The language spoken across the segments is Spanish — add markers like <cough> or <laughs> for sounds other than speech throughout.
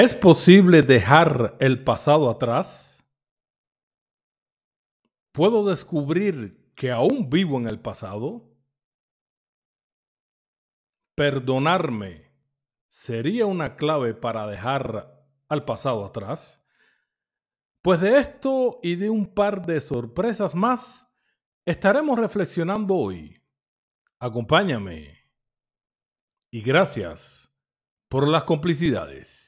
¿Es posible dejar el pasado atrás? ¿Puedo descubrir que aún vivo en el pasado? ¿Perdonarme sería una clave para dejar al pasado atrás? Pues de esto y de un par de sorpresas más estaremos reflexionando hoy. Acompáñame. Y gracias por las complicidades.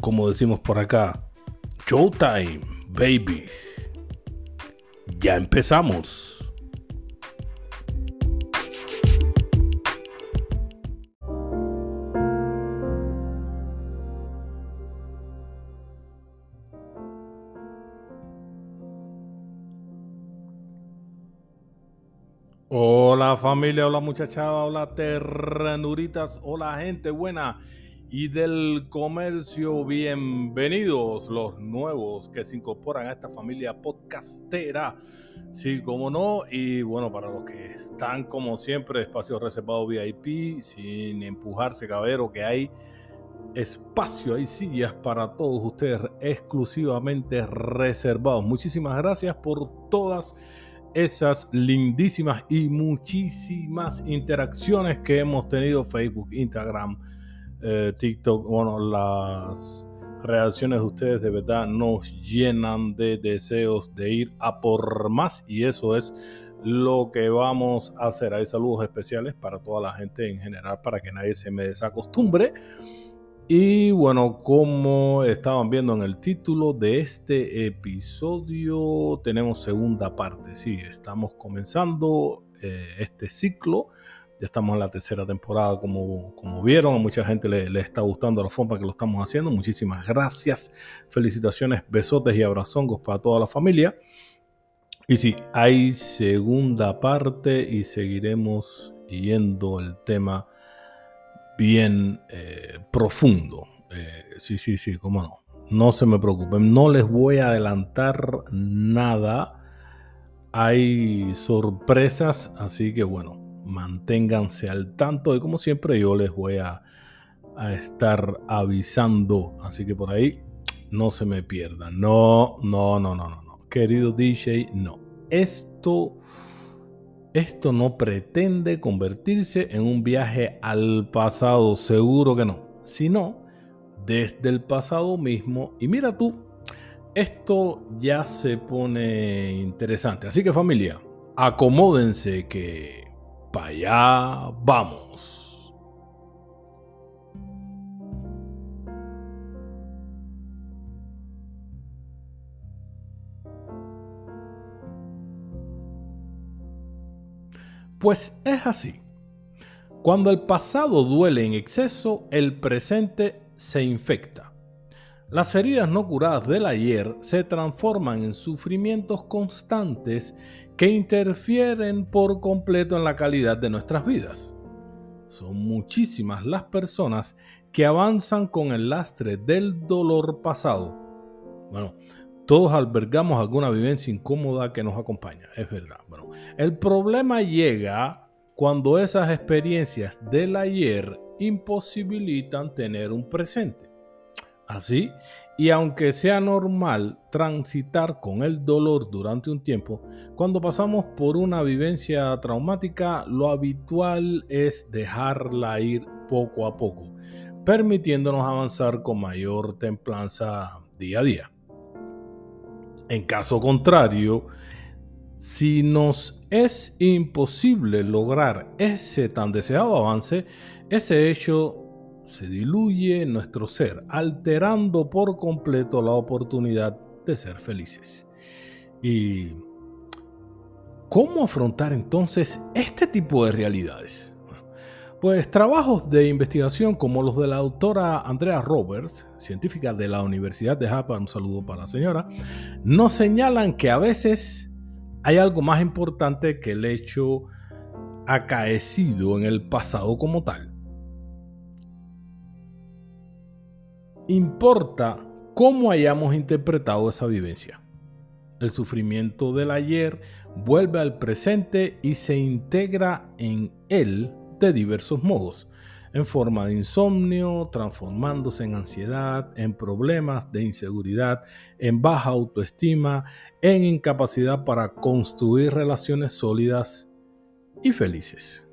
como decimos por acá, Showtime, baby. Ya empezamos. Hola familia, hola muchachada, hola ternuritas, hola gente buena y del comercio. Bienvenidos los nuevos que se incorporan a esta familia podcastera. Sí, como no. Y bueno, para los que están como siempre, espacio reservado VIP, sin empujarse cabero, que hay espacio, hay sillas para todos ustedes exclusivamente reservados. Muchísimas gracias por todas esas lindísimas y muchísimas interacciones que hemos tenido Facebook, Instagram, eh, TikTok, bueno, las reacciones de ustedes de verdad nos llenan de deseos de ir a por más y eso es lo que vamos a hacer. Hay saludos especiales para toda la gente en general para que nadie se me desacostumbre. Y bueno, como estaban viendo en el título de este episodio, tenemos segunda parte. Sí, estamos comenzando eh, este ciclo ya estamos en la tercera temporada, como, como vieron. A mucha gente le, está gustando la forma que lo estamos haciendo. Muchísimas gracias. Felicitaciones, besotes y abrazongos para toda la familia. Y sí, hay segunda parte y seguiremos yendo el tema bien eh, profundo. Eh, sí, sí, sí, cómo no. No se me preocupen, no les voy a adelantar nada. Hay sorpresas, así que bueno, manténganse al tanto y como siempre yo les voy a, estar avisando. Así que por ahí no se me pierdan. No, no, no, no, no, no. Querido DJ, no. Esto, esto no pretende convertirse en un viaje al pasado, seguro que no. Sino desde el pasado mismo. Y mira tú, esto ya se pone interesante. Así que familia, acomódense que para allá vamos. Pues es así. Cuando el pasado duele en exceso, el presente se infecta. Las heridas no curadas del ayer se transforman en sufrimientos constantes que interfieren por completo en la calidad de nuestras vidas. Son muchísimas las personas que avanzan con el lastre del dolor pasado. Bueno, todos albergamos alguna vivencia incómoda que nos acompaña, es verdad. Bueno, el problema llega cuando esas experiencias del ayer imposibilitan tener un presente. Así, y aunque sea normal transitar con el dolor durante un tiempo, cuando pasamos por una vivencia traumática, lo habitual es dejarla ir poco a poco, permitiéndonos avanzar con mayor templanza día a día. En caso contrario, si nos es imposible lograr ese tan deseado avance, ese hecho se diluye nuestro ser, alterando por completo la oportunidad de ser felices. Y ¿Cómo afrontar entonces este tipo de realidades? Pues trabajos de investigación como los de la doctora Andrea Roberts, científica de la Universidad de Harvard, un saludo para la señora, nos señalan que a veces hay algo más importante que el hecho acaecido en el pasado como tal. Importa cómo hayamos interpretado esa vivencia. El sufrimiento del ayer vuelve al presente y se integra en él de diversos modos, en forma de insomnio, transformándose en ansiedad, en problemas de inseguridad, en baja autoestima, en incapacidad para construir relaciones sólidas y felices.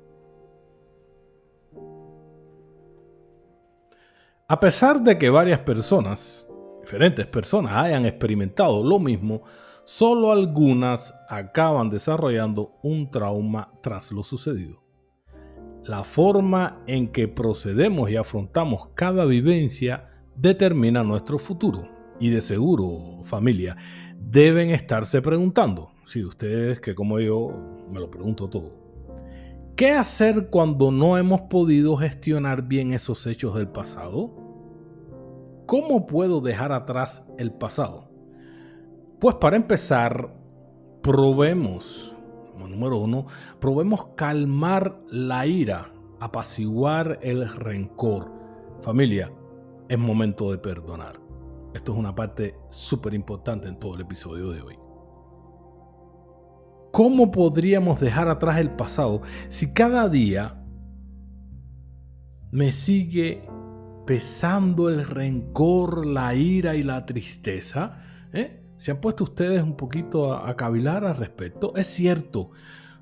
A pesar de que varias personas, diferentes personas, hayan experimentado lo mismo, solo algunas acaban desarrollando un trauma tras lo sucedido. La forma en que procedemos y afrontamos cada vivencia determina nuestro futuro. Y de seguro, familia, deben estarse preguntando, si ustedes que como yo me lo pregunto todo, ¿qué hacer cuando no hemos podido gestionar bien esos hechos del pasado? ¿Cómo puedo dejar atrás el pasado? Pues para empezar, probemos, número uno, probemos calmar la ira, apaciguar el rencor. Familia, es momento de perdonar. Esto es una parte súper importante en todo el episodio de hoy. ¿Cómo podríamos dejar atrás el pasado si cada día me sigue pesando el rencor, la ira y la tristeza? ¿Eh? ¿Se han puesto ustedes un poquito a, cavilar al respecto? Es cierto,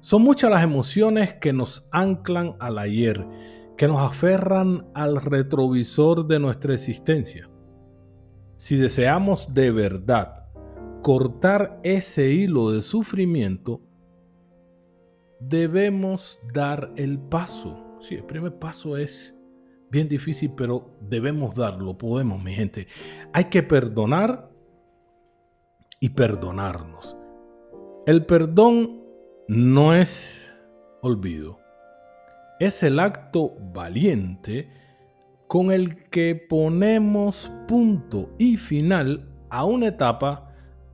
son muchas las emociones que nos anclan al ayer, que nos aferran al retrovisor de nuestra existencia. Si deseamos de verdad cortar ese hilo de sufrimiento, debemos dar el paso. Sí, el primer paso es bien difícil, pero debemos darlo, podemos, mi gente. Hay que perdonar y perdonarnos. El perdón no es olvido. Es el acto valiente con el que ponemos punto y final a una etapa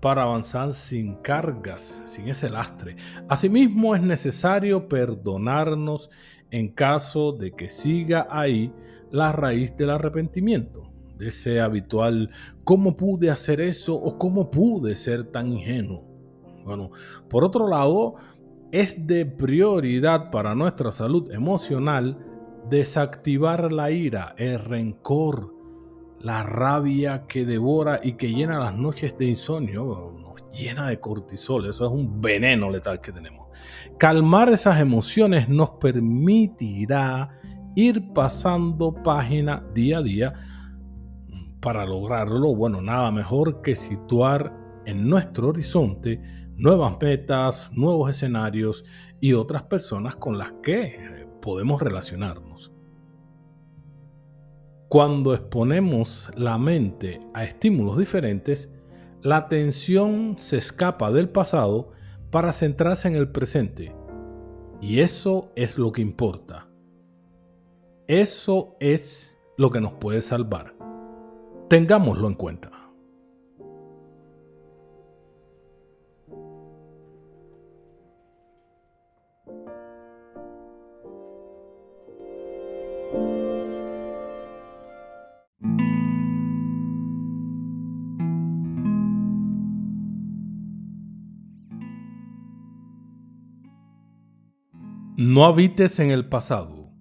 para avanzar sin cargas, sin ese lastre. Asimismo es necesario perdonarnos en caso de que siga ahí la raíz del arrepentimiento ese habitual ¿cómo pude hacer eso? o ¿cómo pude ser tan ingenuo? Bueno, por otro lado, es de prioridad para nuestra salud emocional desactivar la ira, el rencor, la rabia que devora y que llena las noches de insomnio, nos llena de cortisol, eso es un veneno letal que tenemos. Calmar esas emociones nos permitirá ir pasando página día a día para lograrlo, bueno, nada mejor que situar en nuestro horizonte nuevas metas, nuevos escenarios y otras personas con las que podemos relacionarnos. Cuando exponemos la mente a estímulos diferentes, la atención se escapa del pasado para centrarse en el presente. Y eso es lo que importa. Eso es lo que nos puede salvar. Tengámoslo en cuenta. No habites en el pasado.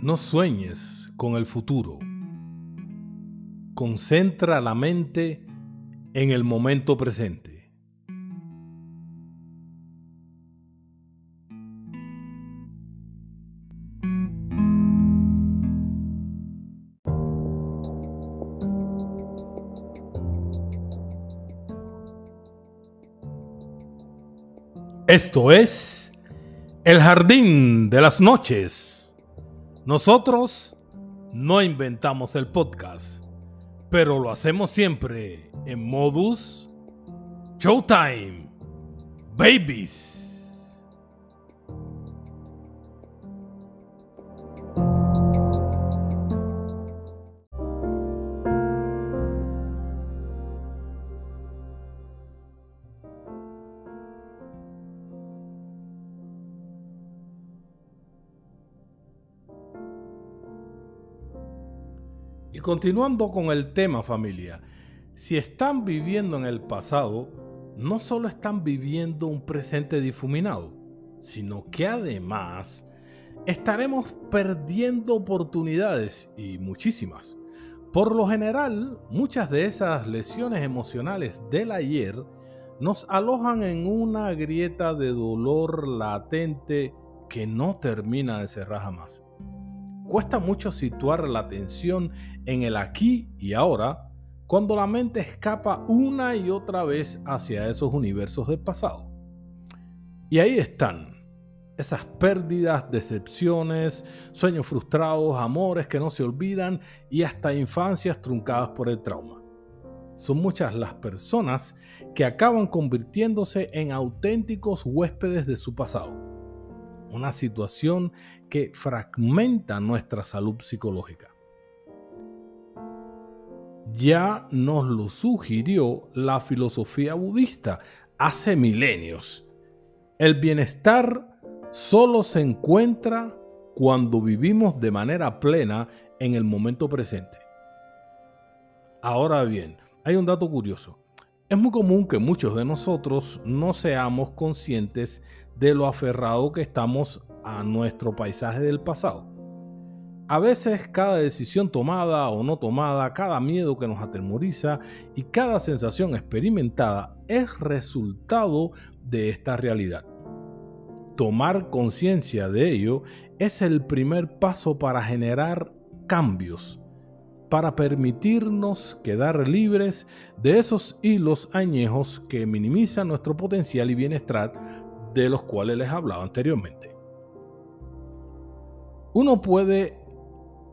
No sueñes con el futuro concentra la mente en el momento presente. Esto es El Jardín de las Noches. Nosotros no inventamos el podcast pero lo hacemos siempre en modus Showtime. babies. Continuando con el tema familia, si están viviendo en el pasado, no solo están viviendo un presente difuminado, sino que además estaremos perdiendo oportunidades y muchísimas. Por lo general, muchas de esas lesiones emocionales del ayer nos alojan en una grieta de dolor latente que no termina de cerrar jamás. Cuesta mucho situar la atención en el aquí y ahora cuando la mente escapa una y otra vez hacia esos universos del pasado. Y ahí están, esas pérdidas, decepciones, sueños frustrados, amores que no se olvidan y hasta infancias truncadas por el trauma. Son muchas las personas que acaban convirtiéndose en auténticos huéspedes de su pasado una situación que fragmenta nuestra salud psicológica. Ya nos lo sugirió la filosofía budista hace milenios. El bienestar solo se encuentra cuando vivimos de manera plena en el momento presente. Ahora bien, hay un dato curioso. Es muy común que muchos de nosotros no seamos conscientes de lo aferrado que estamos a nuestro paisaje del pasado. A veces cada decisión tomada o no tomada, cada miedo que nos atemoriza y cada sensación experimentada es resultado de esta realidad. Tomar conciencia de ello es el primer paso para generar cambios para permitirnos quedar libres de esos hilos añejos que minimizan nuestro potencial y bienestar de los cuales les hablaba anteriormente. Uno puede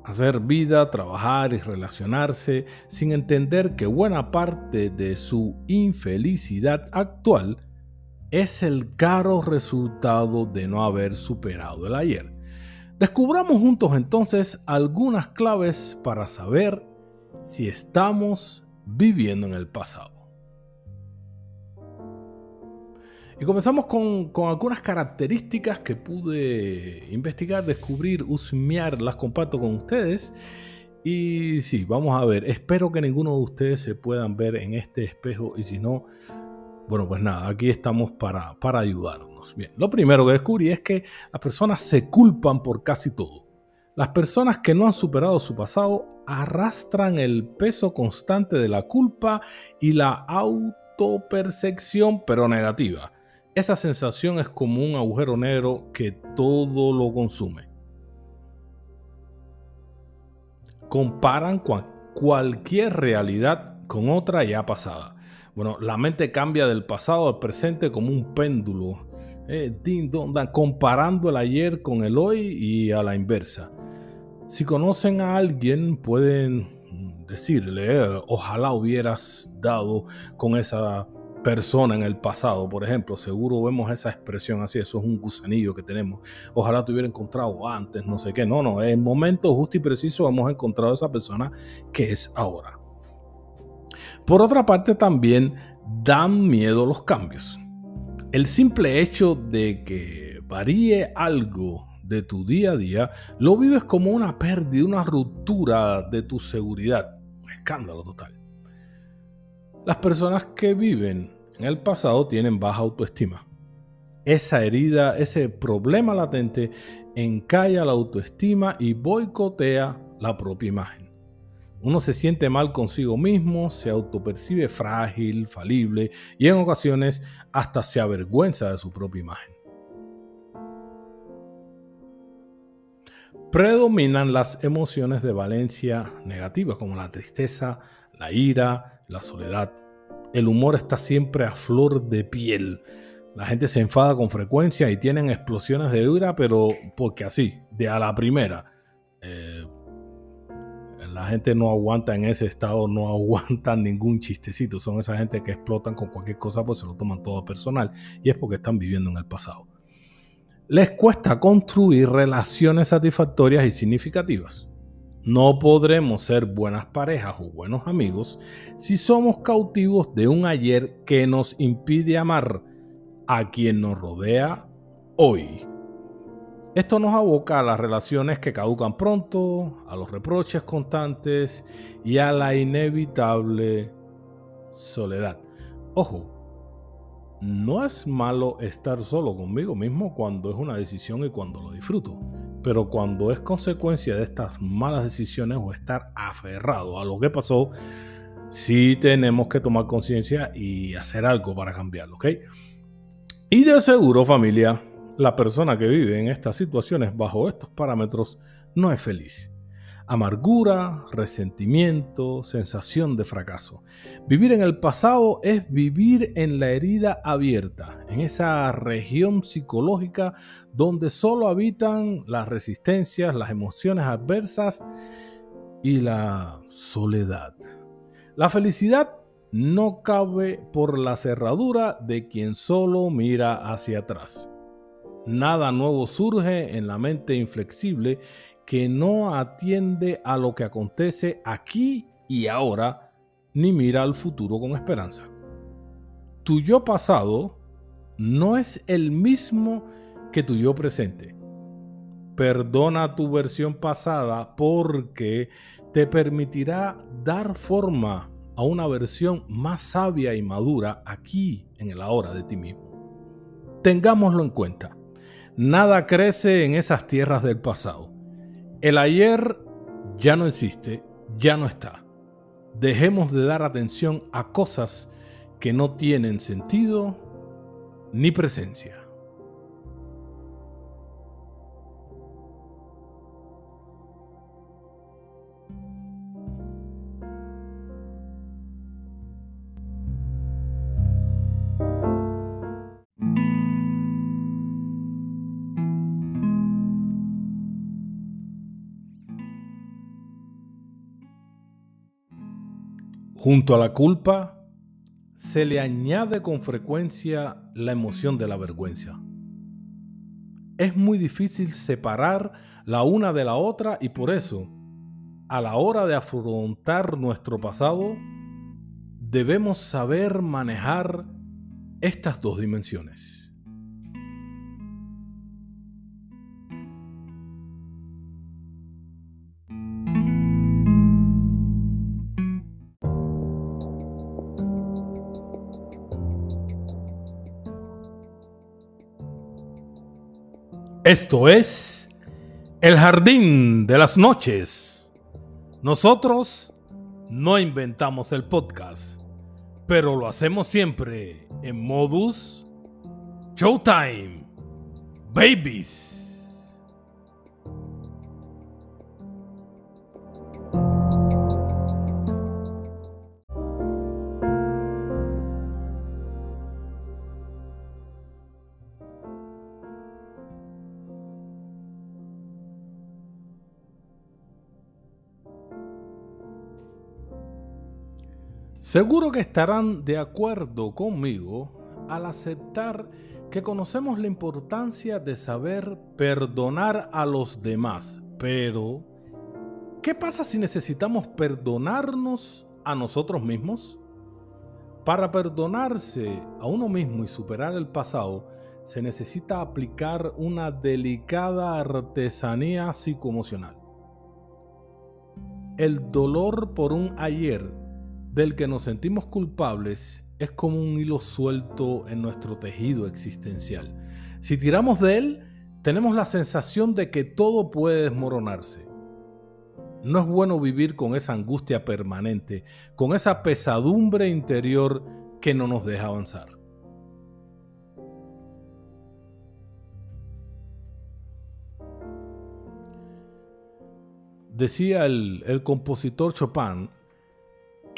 hacer vida, trabajar y relacionarse sin entender que buena parte de su infelicidad actual es el caro resultado de no haber superado el ayer. Descubramos juntos entonces algunas claves para saber si estamos viviendo en el pasado. Y comenzamos con, algunas características que pude investigar, descubrir, husmear, las comparto con ustedes. Y sí, vamos a ver, espero que ninguno de ustedes se puedan ver en este espejo y si no, bueno, pues nada, aquí estamos para, para ayudar. Bien, lo primero que descubrí es que las personas se culpan por casi todo. Las personas que no han superado su pasado arrastran el peso constante de la culpa y la autopercepción, pero negativa. Esa sensación es como un agujero negro que todo lo consume. Comparan cualquier realidad con otra ya pasada. Bueno, la mente cambia del pasado al presente como un péndulo eh, comparando el ayer con el hoy y a la inversa. Si conocen a alguien, pueden decirle, eh, ojalá hubieras dado con esa persona en el pasado, por ejemplo, seguro vemos esa expresión así, eso es un gusanillo que tenemos. Ojalá te hubiera encontrado antes, no sé qué. No, no, en el momento justo y preciso hemos encontrado a esa persona que es ahora. Por otra parte, también dan miedo los cambios. El simple hecho de que varíe algo de tu día a día, lo vives como una pérdida, una ruptura de tu seguridad. Escándalo total. Las personas que viven en el pasado tienen baja autoestima. Esa herida, ese problema latente encalla la autoestima y boicotea la propia imagen. Uno se siente mal consigo mismo, se autopercibe frágil, falible y en ocasiones hasta se avergüenza de su propia imagen. Predominan las emociones de valencia negativas como la tristeza, la ira, la soledad. El humor está siempre a flor de piel. La gente se enfada con frecuencia y tienen explosiones de ira, pero porque así, de a la primera. Eh, la gente no aguanta en ese estado, no <laughs> aguanta ningún chistecito. Son esa gente que explotan con cualquier cosa, pues se lo toman todo personal. Y es porque están viviendo en el pasado. Les cuesta construir relaciones satisfactorias y significativas. No podremos ser buenas parejas o buenos amigos si somos cautivos de un ayer que nos impide amar a quien nos rodea hoy. Esto nos aboca a las relaciones que caducan pronto, a los reproches constantes y a la inevitable soledad. Ojo, no es malo estar solo conmigo mismo cuando es una decisión y cuando lo disfruto, pero cuando es consecuencia de estas malas decisiones o estar aferrado a lo que pasó, sí tenemos que tomar conciencia y hacer algo para cambiarlo, ¿ok? Y de seguro, familia, la persona que vive en estas situaciones bajo estos parámetros no es feliz amargura, resentimiento, sensación de fracaso. Vivir en el pasado es vivir en la herida abierta, en esa región psicológica donde solo habitan las resistencias, las emociones adversas y la soledad. La felicidad no cabe por la cerradura de quien solo mira hacia atrás. Nada nuevo surge en la mente inflexible que no atiende a lo que acontece aquí y ahora, ni mira al futuro con esperanza. Tu yo pasado no es el mismo que tu yo presente. Perdona tu versión pasada porque te permitirá dar forma a una versión más sabia y madura aquí en el ahora de ti mismo. Tengámoslo en cuenta. Nada crece en esas tierras del pasado. El ayer ya no existe, ya no está. Dejemos de dar atención a cosas que no tienen sentido ni presencia. Junto a la culpa se le añade con frecuencia la emoción de la vergüenza. Es muy difícil separar la una de la otra y por eso, a la hora de afrontar nuestro pasado, debemos saber manejar estas dos dimensiones. Esto es El Jardín de las Noches. Nosotros no inventamos el podcast, pero lo hacemos siempre en modus Showtime. Babies. Seguro que estarán de acuerdo conmigo al aceptar que conocemos la importancia de saber perdonar a los demás. Pero, ¿qué pasa si necesitamos perdonarnos a nosotros mismos? Para perdonarse a uno mismo y superar el pasado, se necesita aplicar una delicada artesanía psicoemocional. El dolor por un ayer del que nos sentimos culpables es como un hilo suelto en nuestro tejido existencial. Si tiramos de él, tenemos la sensación de que todo puede desmoronarse. No es bueno vivir con esa angustia permanente, con esa pesadumbre interior que no nos deja avanzar. Decía el, compositor Chopin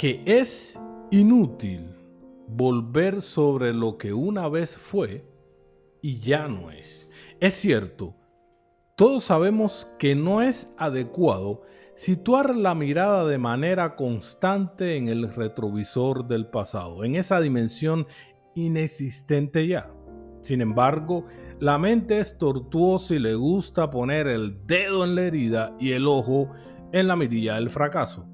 que es inútil volver sobre lo que una vez fue y ya no es. Es cierto, Todos sabemos que no es adecuado situar la mirada de manera constante en el retrovisor del pasado, en esa dimensión inexistente ya. Sin embargo, la mente es tortuosa y le gusta poner el dedo en la herida y el ojo en la mirilla del fracaso.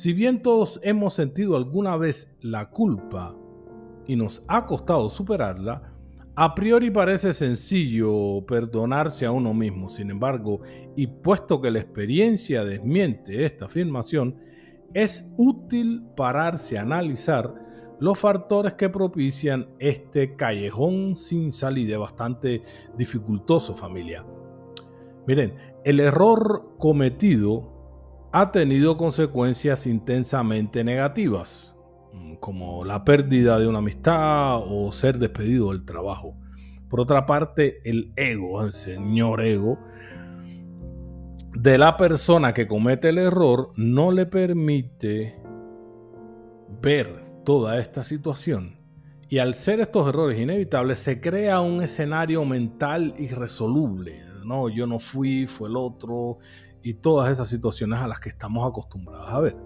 Si bien todos hemos sentido alguna vez la culpa y nos ha costado superarla, a priori parece sencillo perdonarse a uno mismo. Sin embargo, y puesto que la experiencia desmiente esta afirmación, es útil pararse a analizar los factores que propician este callejón sin salida bastante dificultoso familia. Miren, el error cometido ha tenido consecuencias intensamente negativas, mm, como la pérdida de una amistad o ser despedido del trabajo. Por otra parte, el ego, el señor ego, de la persona que comete el error no le permite ver toda esta situación. Y al ser estos errores inevitables, se crea un escenario mental irresoluble. No, yo no fui, fue el otro, y todas esas situaciones a las que estamos acostumbrados a ver.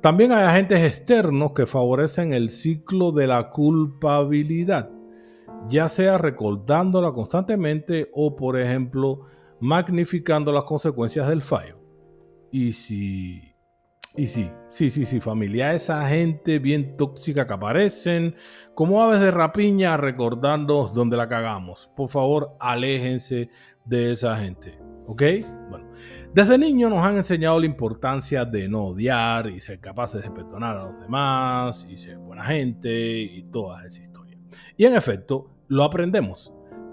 También hay agentes externos que favorecen el ciclo de la culpabilidad, ya sea recordándola constantemente o, por ejemplo, magnificando las consecuencias del fallo. Y si y sí, sí, sí, sí, familia, esa gente bien tóxica que aparecen como aves de rapiña recordando donde la cagamos. Por favor, aléjense de esa gente, ¿ok? Bueno, desde niño nos han enseñado la importancia de no odiar y ser capaces de perdonar a los demás y ser buena gente y toda esa historia. Y en efecto, lo aprendemos.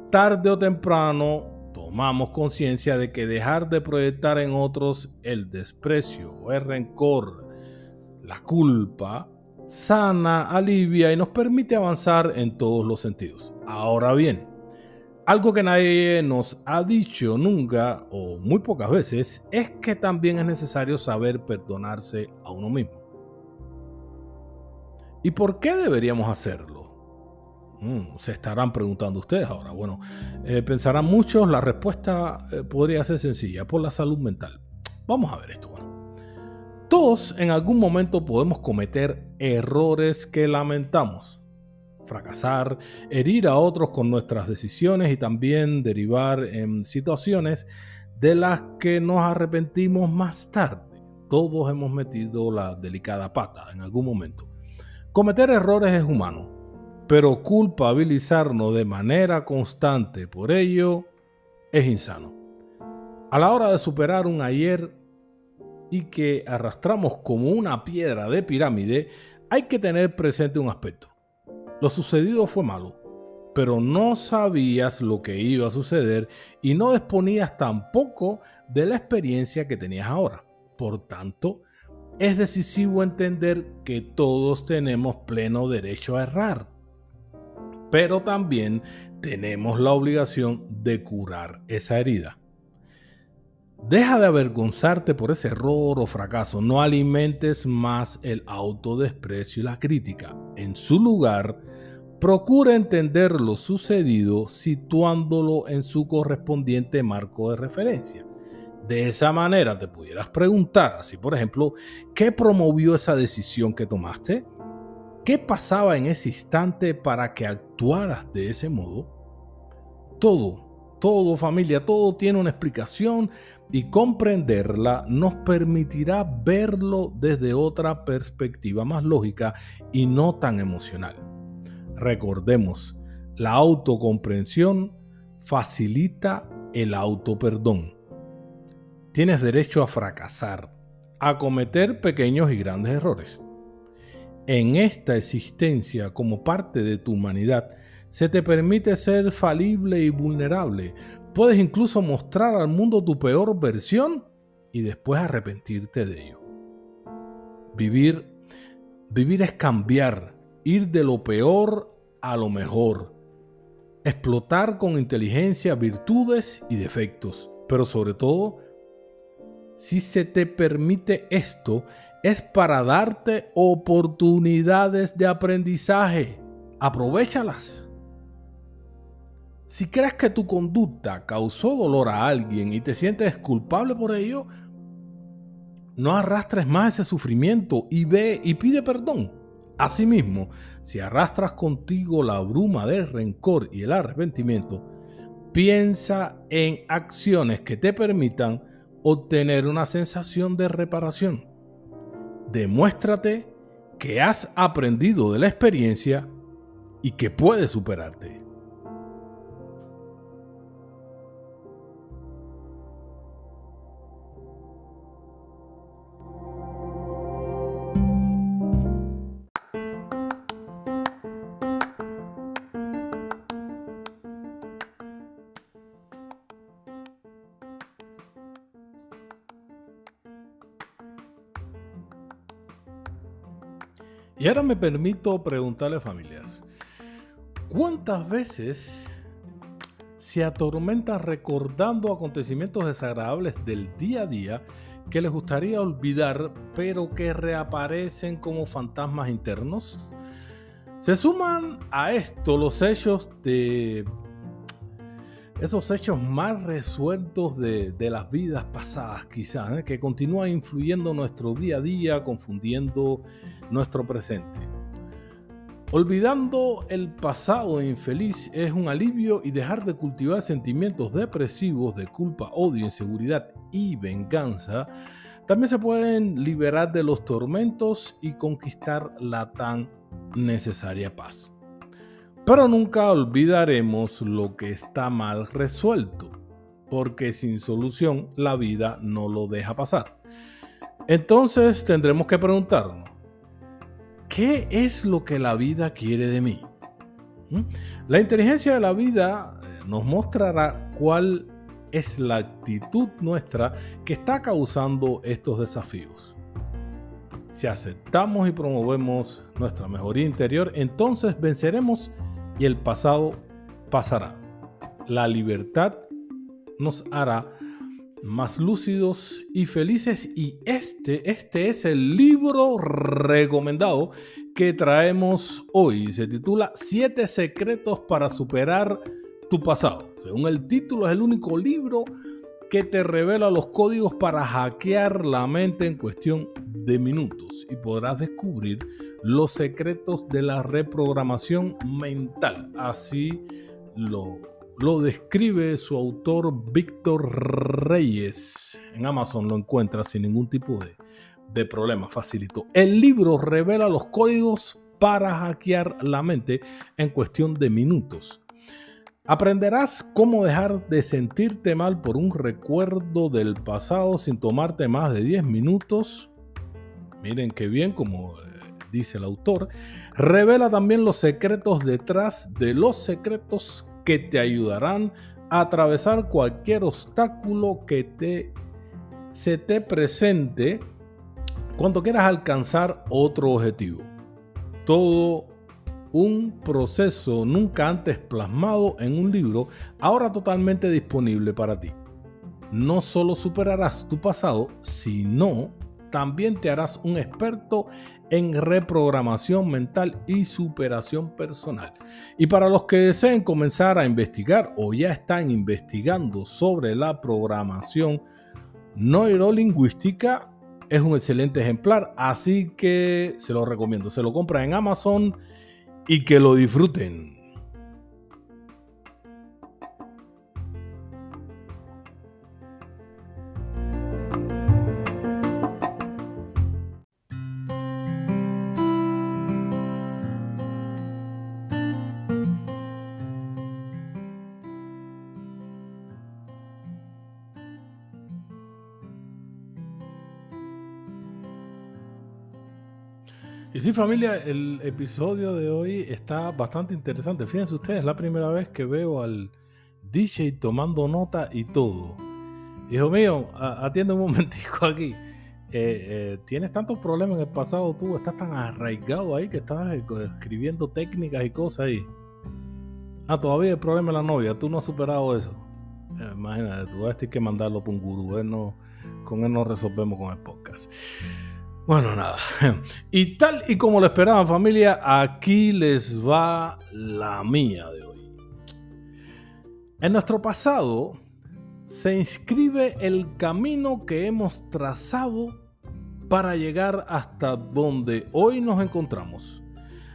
Tarde o temprano tomamos conciencia de que dejar de proyectar en otros el desprecio el rencor, la culpa, sana, alivia y nos permite avanzar en todos los sentidos. Ahora bien, algo que nadie nos ha dicho nunca o muy pocas veces es que también es necesario saber perdonarse a uno mismo. ¿Y por qué deberíamos hacerlo? Mm, se estarán preguntando ustedes ahora. Bueno, eh, pensarán muchos, la respuesta eh, podría ser sencilla, por la salud mental. Vamos a ver esto. Todos en algún momento podemos cometer errores que lamentamos. Fracasar, herir a otros con nuestras decisiones y también derivar en situaciones de las que nos arrepentimos más tarde. Todos hemos metido la delicada pata en algún momento. Cometer errores es humano pero culpabilizarnos de manera constante por ello es insano. A la hora de superar un ayer y que arrastramos como una piedra de pirámide, hay que tener presente un aspecto. Lo sucedido fue malo, pero no sabías lo que iba a suceder y no disponías tampoco de la experiencia que tenías ahora. Por tanto, es decisivo entender que todos tenemos pleno derecho a errar pero también tenemos la obligación de curar esa herida. Deja de avergonzarte por ese error o fracaso, no alimentes más el autodesprecio y la crítica. En su lugar, procura entender lo sucedido situándolo en su correspondiente marco de referencia. De esa manera te pudieras preguntar, así por ejemplo, ¿qué promovió esa decisión que tomaste? ¿Qué pasaba en ese instante para que actuaras de ese modo? Todo, todo familia, todo tiene una explicación y comprenderla nos permitirá verlo desde otra perspectiva más lógica y no tan emocional. Recordemos, la autocomprensión facilita el autoperdón. Tienes derecho a fracasar, a cometer pequeños y grandes errores en esta existencia como parte de tu humanidad, se te permite ser falible y vulnerable. Puedes incluso mostrar al mundo tu peor versión y después arrepentirte de ello. Vivir, vivir es cambiar, ir de lo peor a lo mejor. Explotar con inteligencia virtudes y defectos, pero sobre todo, si se te permite esto, es para darte oportunidades de aprendizaje. Aprovechalas. Si crees que tu conducta causó dolor a alguien y te sientes culpable por ello, no arrastres más ese sufrimiento y ve y pide perdón. Asimismo, si arrastras contigo la bruma del rencor y el arrepentimiento, piensa en acciones que te permitan obtener una sensación de reparación. Demuéstrate que has aprendido de la experiencia y que puedes superarte. Y ahora me permito preguntarle a familias, ¿cuántas veces se atormentan recordando acontecimientos desagradables del día a día que les gustaría olvidar, pero que reaparecen como fantasmas internos? Se suman a esto los hechos de esos hechos más resueltos de, las vidas pasadas, quizás, ¿eh? que continúan influyendo nuestro día a día, confundiendo nuestro presente. Olvidando el pasado infeliz es un alivio y dejar de cultivar sentimientos depresivos de culpa, odio, inseguridad y venganza, también se pueden liberar de los tormentos y conquistar la tan necesaria paz. Pero nunca olvidaremos lo que está mal resuelto, porque sin solución la vida no lo deja pasar. Entonces tendremos que preguntarnos, ¿qué es lo que la vida quiere de mí? ¿Mm? La inteligencia de la vida eh, nos mostrará cuál es la actitud nuestra que está causando estos desafíos. Si aceptamos y promovemos nuestra mejoría interior, entonces venceremos y el pasado pasará. La libertad nos hará más lúcidos y felices y este, este es el libro recomendado que traemos hoy. Se titula Siete secretos para superar tu pasado. Según el título es el único libro que te revela los códigos para hackear la mente en cuestión de minutos y podrás descubrir los secretos de la reprogramación mental. Así lo, lo describe su autor Víctor Reyes. En Amazon lo encuentra sin ningún tipo de, de problema, facilito. El libro revela los códigos para hackear la mente en cuestión de minutos. Aprenderás cómo dejar de sentirte mal por un recuerdo del pasado sin tomarte más de 10 minutos. Miren qué bien, como dice el autor, revela también los secretos detrás de los secretos que te ayudarán a atravesar cualquier obstáculo que te, se te presente cuando quieras alcanzar otro objetivo. Todo un proceso nunca antes plasmado en un libro, ahora totalmente disponible para ti. No solo superarás tu pasado, sino también te harás un experto en reprogramación mental y superación personal. Y para los que deseen comenzar a investigar o ya están investigando sobre la programación neurolingüística, es un excelente ejemplar, así que se lo recomiendo. Se lo compra en Amazon y que lo disfruten. Y sí, familia, el episodio de hoy está bastante interesante. Fíjense ustedes, es la primera vez que veo al DJ tomando nota y todo. Hijo mío, atiende un <laughs> momentico aquí. Eh, eh, tienes tantos problemas en el pasado, tú estás tan arraigado ahí que estás eh, escribiendo técnicas y cosas ahí. Ah, todavía el problema es la novia, tú no has superado eso. imagínate, tú vas a tener que mandarlo por un gurú, no, con él no resolvemos con el podcast. Bueno, nada. Y tal y como lo esperaban familia, aquí les va la mía de hoy. En nuestro pasado se inscribe el camino que hemos trazado para llegar hasta donde hoy nos encontramos.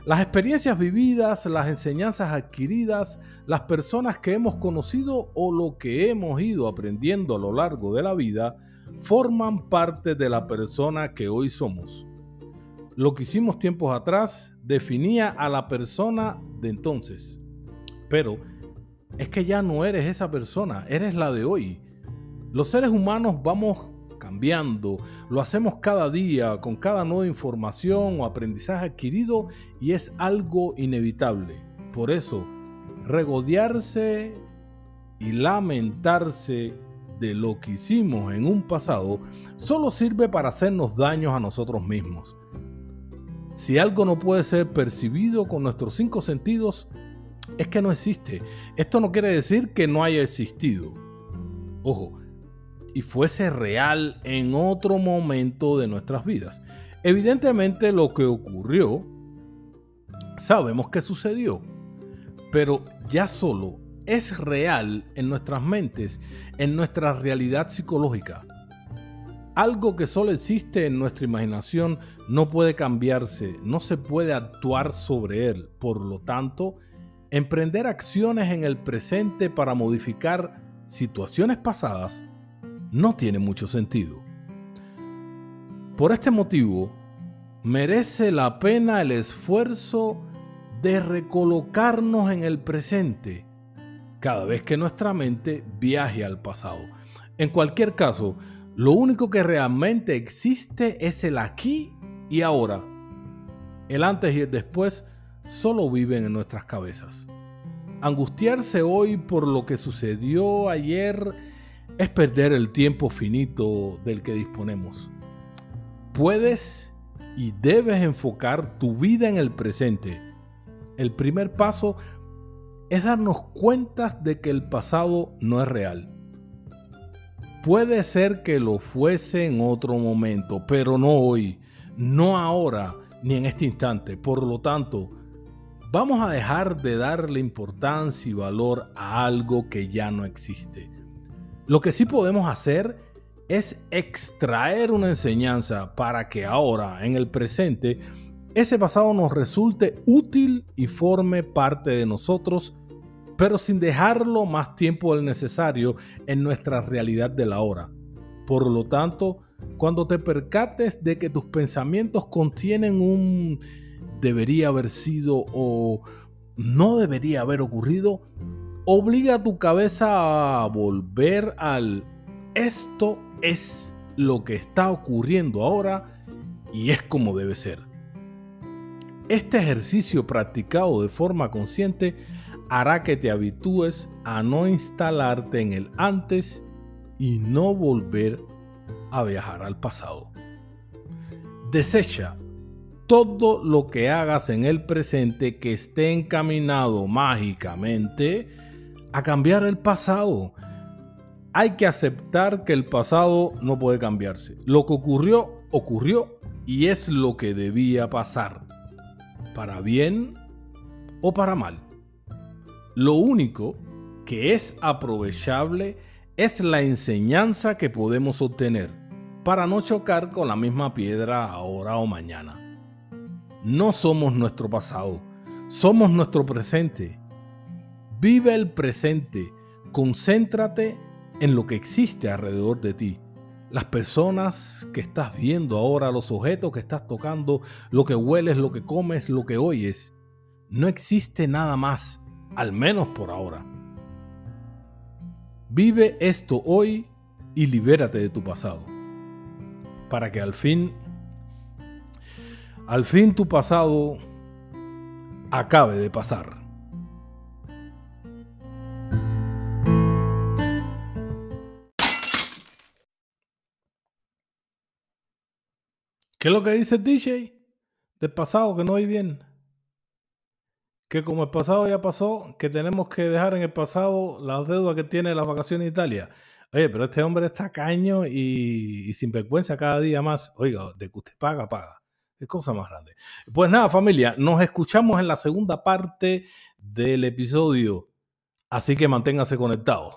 Las experiencias vividas, las enseñanzas adquiridas, las personas que hemos conocido o lo que hemos ido aprendiendo a lo largo de la vida forman parte de la persona que hoy somos. Lo que hicimos tiempos atrás definía a la persona de entonces. Pero es que ya no eres esa persona, eres la de hoy. Los seres humanos vamos cambiando, lo hacemos cada día con cada nueva información o aprendizaje adquirido y es algo inevitable. Por eso, regodearse y lamentarse de lo que hicimos en un pasado solo sirve para hacernos daños a nosotros mismos. Si algo no puede ser percibido con nuestros cinco sentidos, es que no existe. Esto no quiere decir que no haya existido. Ojo, y fuese real en otro momento de nuestras vidas. Evidentemente lo que ocurrió, sabemos que sucedió, pero ya solo es real en nuestras mentes, en nuestra realidad psicológica. Algo que solo existe en nuestra imaginación no puede cambiarse, no se puede actuar sobre él. Por lo tanto, emprender acciones en el presente para modificar situaciones pasadas no tiene mucho sentido. Por este motivo, merece la pena el esfuerzo de recolocarnos en el presente cada vez que nuestra mente viaje al pasado. En cualquier caso, lo único que realmente existe es el aquí y ahora. El antes y el después solo viven en nuestras cabezas. Angustiarse hoy por lo que sucedió ayer es perder el tiempo finito del que disponemos. Puedes y debes enfocar tu vida en el presente. El primer paso es darnos cuenta de que el pasado no es real. Puede ser que lo fuese en otro momento, pero no hoy, no ahora, ni en este instante. Por lo tanto, vamos a dejar de darle importancia y valor a algo que ya no existe. Lo que sí podemos hacer es extraer una enseñanza para que ahora, en el presente, ese pasado nos resulte útil y forme parte de nosotros, pero sin dejarlo más tiempo del necesario en nuestra realidad de la hora. Por lo tanto, cuando te percates de que tus pensamientos contienen un debería haber sido o no debería haber ocurrido, obliga a tu cabeza a volver al esto es lo que está ocurriendo ahora y es como debe ser. Este ejercicio practicado de forma consciente hará que te habitúes a no instalarte en el antes y no volver a viajar al pasado. Desecha todo lo que hagas en el presente que esté encaminado mágicamente a cambiar el pasado. Hay que aceptar que el pasado no puede cambiarse. Lo que ocurrió, ocurrió y es lo que debía pasar. Para bien o para mal. Lo único que es aprovechable es la enseñanza que podemos obtener para no chocar con la misma piedra ahora o mañana. No somos nuestro pasado, somos nuestro presente Vive el presente. Concéntrate en lo que existe alrededor de ti. Las personas que estás viendo ahora, los objetos que estás tocando, lo que hueles, lo que comes, lo que oyes. No existe nada más, al menos por ahora. Vive esto hoy y libérate de tu pasado. Para que al fin, al fin tu pasado acabe de pasar. ¿Qué es lo que dice DJ? Del pasado, que no hay bien. Que como el pasado ya pasó, que tenemos que dejar en el pasado las deudas que tiene la vacaciones en Italia. Oye, pero este hombre está caño y, sin vergüenza cada día más. Oiga, de que usted paga, paga. Es cosa más grande. Pues nada, familia, nos escuchamos en la segunda parte del episodio. Así que manténgase conectados.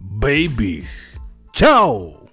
babies. Chao.